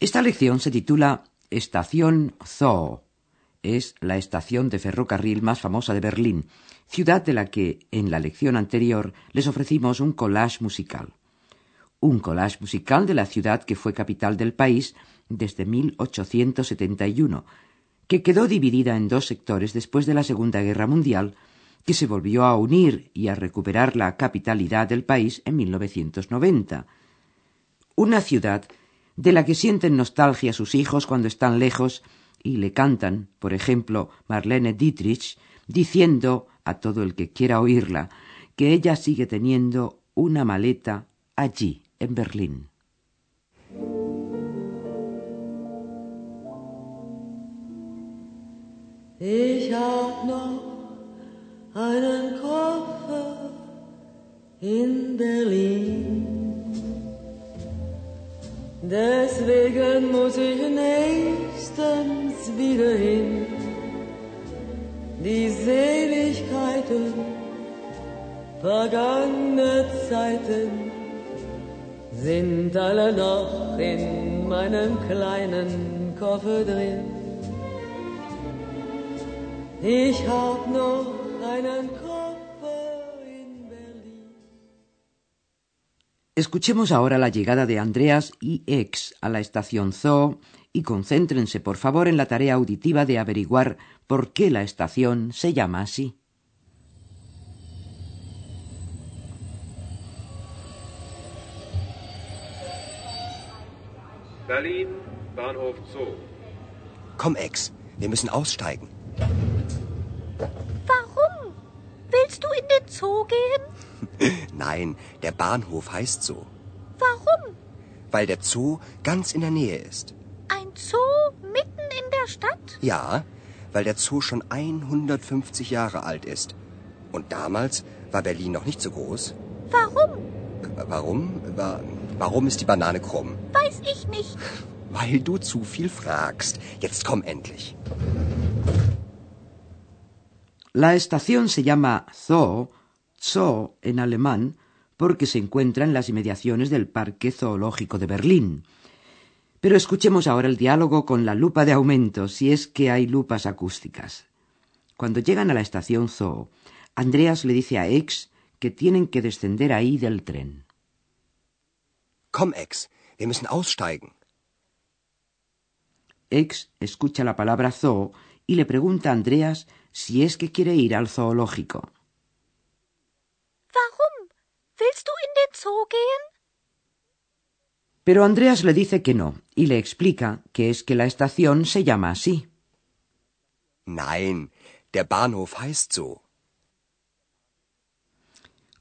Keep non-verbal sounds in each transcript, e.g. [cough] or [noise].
Esta lección se titula Estación Zoo. Es la estación de ferrocarril más famosa de Berlín, ciudad de la que en la lección anterior les ofrecimos un collage musical. Un collage musical de la ciudad que fue capital del país desde 1871, que quedó dividida en dos sectores después de la Segunda Guerra Mundial, que se volvió a unir y a recuperar la capitalidad del país en 1990. Una ciudad de la que sienten nostalgia sus hijos cuando están lejos y le cantan, por ejemplo, Marlene Dietrich, diciendo a todo el que quiera oírla que ella sigue teniendo una maleta allí, en Berlín. Deswegen muss ich nächstens wieder hin. Die Seligkeiten vergangener Zeiten sind alle noch in meinem kleinen Koffer drin. Ich hab noch einen Koffer Escuchemos ahora la llegada de Andreas y Ex a la estación Zoo y concéntrense, por favor, en la tarea auditiva de averiguar por qué la estación se llama así. Berlin, Bahnhof Zoo. Komm, Ex, wir müssen aussteigen. Warum? Willst du in den Zoo gehen? Nein, der Bahnhof heißt so, Warum? weil der Zoo ganz in der Nähe ist. Ein Zoo mitten in der Stadt? Ja, weil der Zoo schon 150 Jahre alt ist. Und damals war Berlin noch nicht so groß. Warum? Warum? Wa- Warum ist die Banane krumm? Weiß ich nicht. [laughs] Weil du zu viel fragst. Jetzt komm endlich. La estación se llama Zoo, Zoo en alemán, porque se encuentra en las inmediaciones del Parque Zoológico de Berlín. Pero escuchemos ahora el diálogo con la lupa de aumento, si es que hay lupas acústicas. Cuando llegan a la estación Zoo, Andreas le dice a Ex que tienen que descender ahí del tren. Komm, Ex, wir müssen aussteigen. Ex escucha la palabra zoo y le pregunta a Andreas si es que quiere ir al zoológico. Willst du in den Zoo gehen? Pero Andreas le dice que no y le explica que es que la estación se llama así. Nein, der Bahnhof heißt so.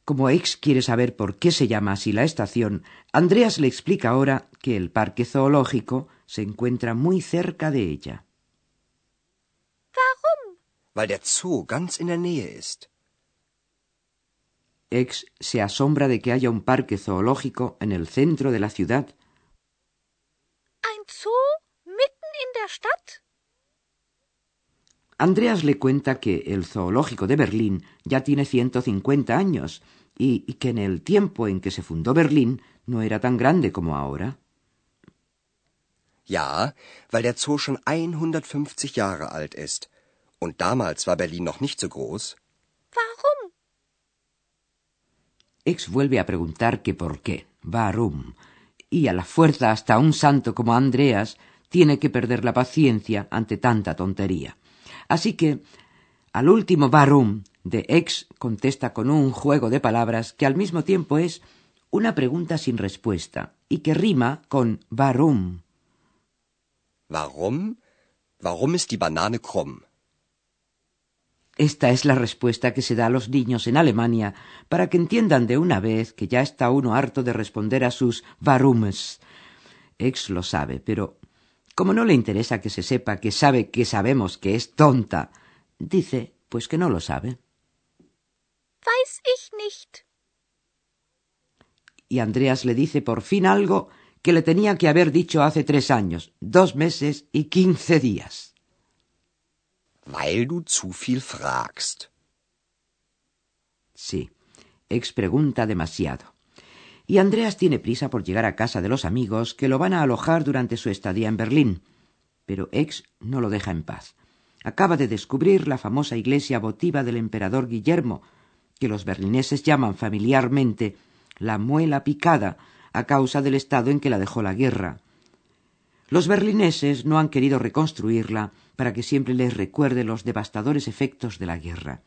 Como Ex quiere saber por qué se llama así la estación, Andreas le explica ahora que el parque zoológico se encuentra muy cerca de ella. Warum? Weil der Zoo ganz in der Nähe ist. Ex se asombra de que haya un parque zoológico en el centro de la ciudad. Ein Zoo mitten in der Stadt? Andreas le cuenta que el zoológico de Berlín ya tiene 150 años y, y que en el tiempo en que se fundó Berlín no era tan grande como ahora. Ja, weil der Zoo schon 150 Jahre alt ist. Und damals war Berlin noch nicht so groß. Warum? Ex vuelve a preguntar que por qué, warum, y a la fuerza hasta un santo como Andreas tiene que perder la paciencia ante tanta tontería. Así que, al último warum de Ex contesta con un juego de palabras que al mismo tiempo es una pregunta sin respuesta y que rima con warum. Warum? Warum ist die Banane krumm? Esta es la respuesta que se da a los niños en Alemania para que entiendan de una vez que ya está uno harto de responder a sus warums. Ex lo sabe, pero como no le interesa que se sepa que sabe que sabemos que es tonta, dice pues que no lo sabe. Weiß ich nicht. Y Andreas le dice por fin algo que le tenía que haber dicho hace tres años, dos meses y quince días. Weil du zu viel fragst. Sí, Ex pregunta demasiado. Y Andreas tiene prisa por llegar a casa de los amigos que lo van a alojar durante su estadía en Berlín. Pero Ex no lo deja en paz. Acaba de descubrir la famosa iglesia votiva del emperador Guillermo, que los berlineses llaman familiarmente la muela picada a causa del estado en que la dejó la guerra. Los berlineses no han querido reconstruirla para que siempre les recuerde los devastadores efectos de la guerra.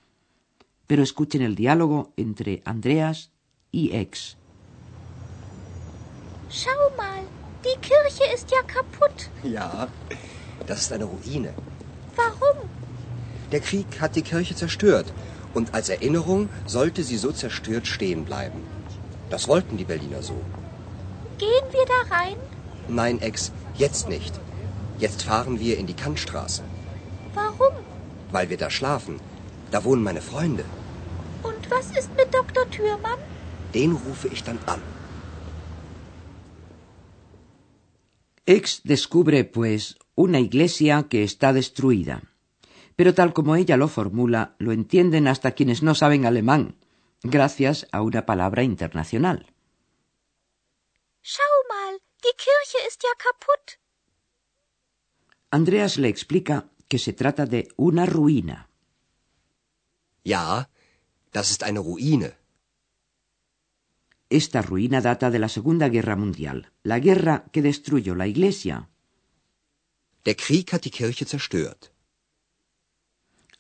Pero escuchen el diálogo entre Andreas y Ex. Schau mal, die Kirche ist ja kaputt. Ja, das ist eine Ruine. Warum? Der Krieg hat die Kirche zerstört und als Erinnerung sollte sie so zerstört stehen bleiben. Das wollten die Berliner so. Gehen wir da rein? Nein, Ex, jetzt nicht. Jetzt fahren wir in die Kantstraße, Warum? weil wir da schlafen. Da wohnen meine Freunde. Und was ist mit Dr. Thürmann? Den rufe ich dann an. Ex descubre, pues, una iglesia que está destruida. Pero tal como ella lo formula, lo entienden hasta quienes no saben alemán, gracias a una palabra internacional. Schau mal, die Kirche ist ja kaputt. Andreas le explica que se trata de una ruina. Ja, das ist eine Ruine. Esta ruina data de la Segunda Guerra Mundial, la guerra que destruyó la iglesia. Der Krieg hat die Kirche zerstört.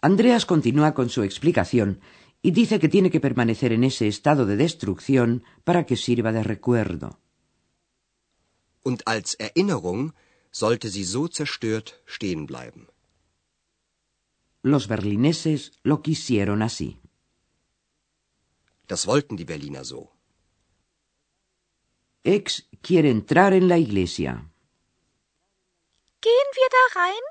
Andreas continúa con su explicación y dice que tiene que permanecer en ese estado de destrucción para que sirva de recuerdo. Und als Erinnerung sollte sie so zerstört stehen bleiben. Los berlineses lo quisieron así. Das wollten die Berliner so. Ex quiere entrar en la iglesia. Gehen wir da rein?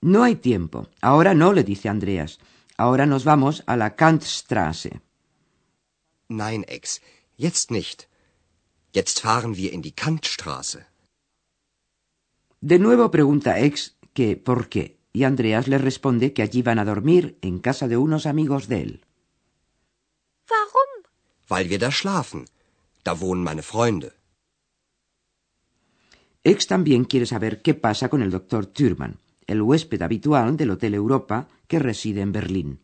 No hay tiempo. Ahora no, le dice Andreas. Ahora nos vamos a la Kantstraße. Nein, Ex, jetzt nicht. Jetzt fahren wir in die Kantstraße. De nuevo pregunta Ex que por qué, y Andreas le responde que allí van a dormir en casa de unos amigos de él. Warum? Weil wir da schlafen. Da wohnen meine Freunde. Ex también quiere saber qué pasa con el doctor Thürmann, el huésped habitual del Hotel Europa que reside en Berlín.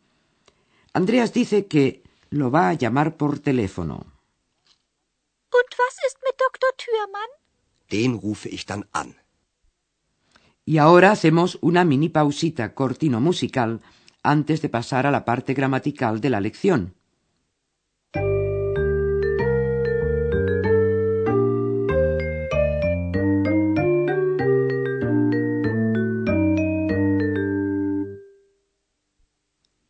Andreas dice que lo va a llamar por teléfono. Und was ist mit Dr. Thürmann? Den rufe ich dann an. Y ahora hacemos una mini pausita cortino musical antes de pasar a la parte gramatical de la lección.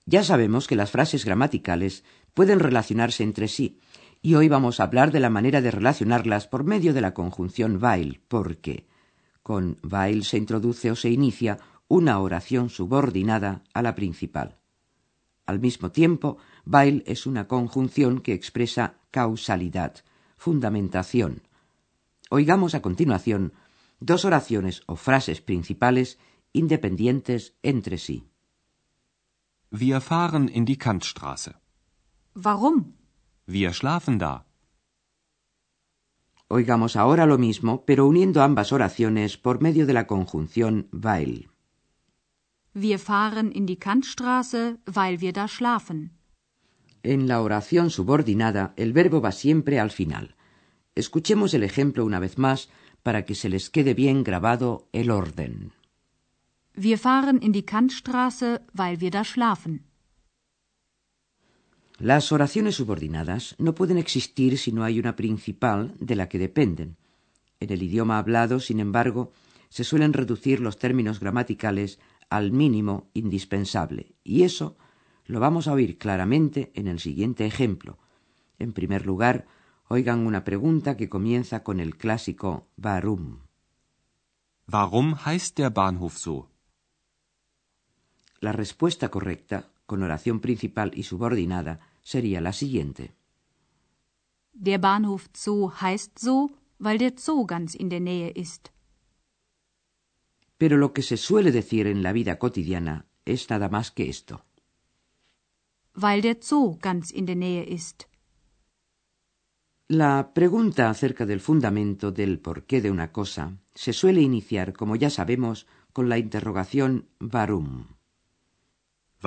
Ya sabemos que las frases gramaticales pueden relacionarse entre sí, y hoy vamos a hablar de la manera de relacionarlas por medio de la conjunción weil, porque con weil se introduce o se inicia una oración subordinada a la principal. Al mismo tiempo, weil es una conjunción que expresa causalidad, fundamentación. Oigamos a continuación dos oraciones o frases principales independientes entre sí. Wir fahren in die Kantstraße. Warum? Wir schlafen da. Oigamos ahora lo mismo, pero uniendo ambas oraciones por medio de la conjunción weil. Wir fahren in die Kantstraße, weil wir da schlafen. En la oración subordinada, el verbo va siempre al final. Escuchemos el ejemplo una vez más para que se les quede bien grabado el orden. Wir fahren in die Kantstraße, weil wir da schlafen. Las oraciones subordinadas no pueden existir si no hay una principal de la que dependen. En el idioma hablado, sin embargo, se suelen reducir los términos gramaticales al mínimo indispensable, y eso lo vamos a oír claramente en el siguiente ejemplo. En primer lugar, Oigan una pregunta que comienza con el clásico Warum. Warum heißt der Bahnhof so? La respuesta correcta, con oración principal y subordinada, sería la siguiente. Der Bahnhof Zoo heißt so, weil der Zoo ganz in der Nähe ist. Pero lo que se suele decir en la vida cotidiana es nada más que esto. Weil der Zoo ganz in der Nähe ist. La pregunta acerca del fundamento del porqué de una cosa se suele iniciar, como ya sabemos, con la interrogación warum.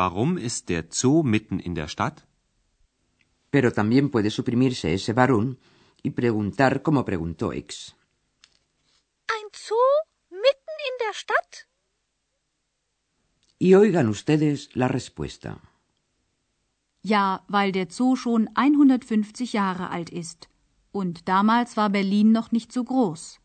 Warum ist der Zoo mitten in der Stadt? Pero también puede suprimirse ese warum y preguntar como preguntó X. Ein Zoo mitten in der Stadt? Y oigan ustedes la respuesta. Ja, weil der Zoo schon 150 Jahre alt ist. Und damals war Berlin noch nicht so groß.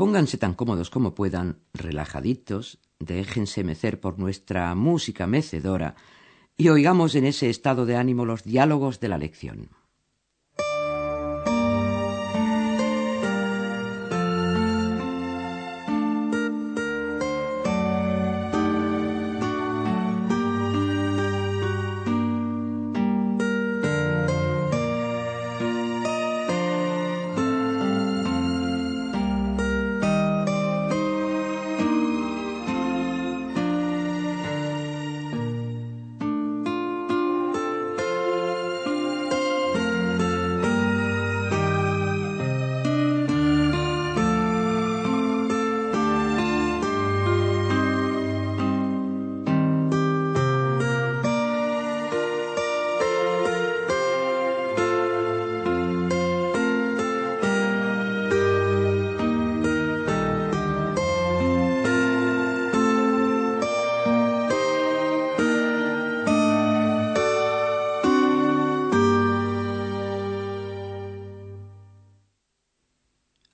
Pónganse tan cómodos como puedan, relajaditos, déjense mecer por nuestra música mecedora y oigamos en ese estado de ánimo los diálogos de la lección.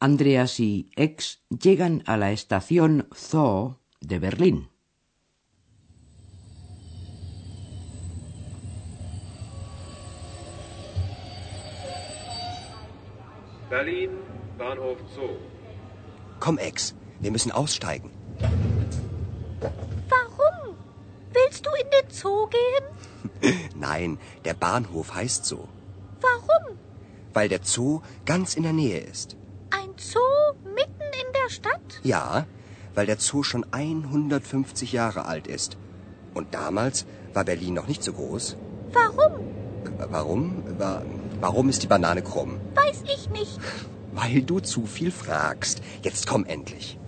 Andreas y X llegan a la estación Zoo de Berlín. Berlin, Bahnhof Zoo. Komm, Ex, wir müssen aussteigen. Warum? Willst du in den Zoo gehen? [laughs] Nein, der Bahnhof heißt so. Warum? Weil der Zoo ganz in der Nähe ist. Zoo mitten in der Stadt? Ja, weil der Zoo schon 150 Jahre alt ist. Und damals war Berlin noch nicht so groß. Warum? Warum? Wa- Warum ist die Banane krumm? Weiß ich nicht. [laughs] Weil du zu viel fragst. Jetzt komm endlich.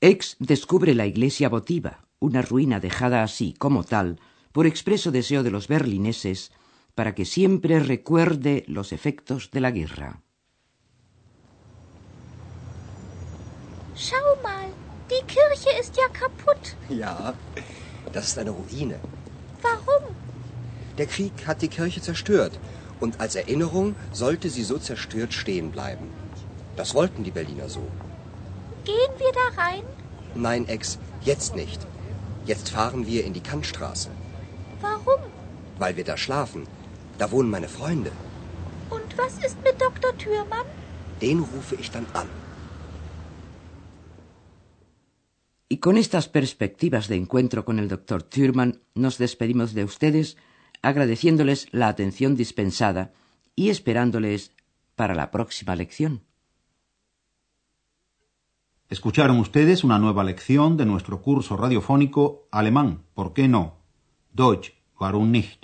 X descubre la iglesia votiva, una ruina dejada así como tal por expreso deseo de los berlineses para que siempre recuerde los efectos de la guerra. Schau mal, die Kirche ist ja kaputt. Ja, das ist eine Ruine. Warum? Der Krieg hat die Kirche zerstört. Und als Erinnerung sollte sie so zerstört stehen bleiben. Das wollten die Berliner so. Gehen wir da rein? Nein, Ex, jetzt nicht. Jetzt fahren wir in die Kantstraße. Warum? Weil wir da schlafen. Da wohnen meine Freunde. Und was ist mit Dr. Thürmann? Den rufe ich dann an. Y con estas perspectivas de encuentro con el doctor Thurman nos despedimos de ustedes agradeciéndoles la atención dispensada y esperándoles para la próxima lección. Escucharon ustedes una nueva lección de nuestro curso radiofónico Alemán, ¿por qué no? Deutsch, warum nicht?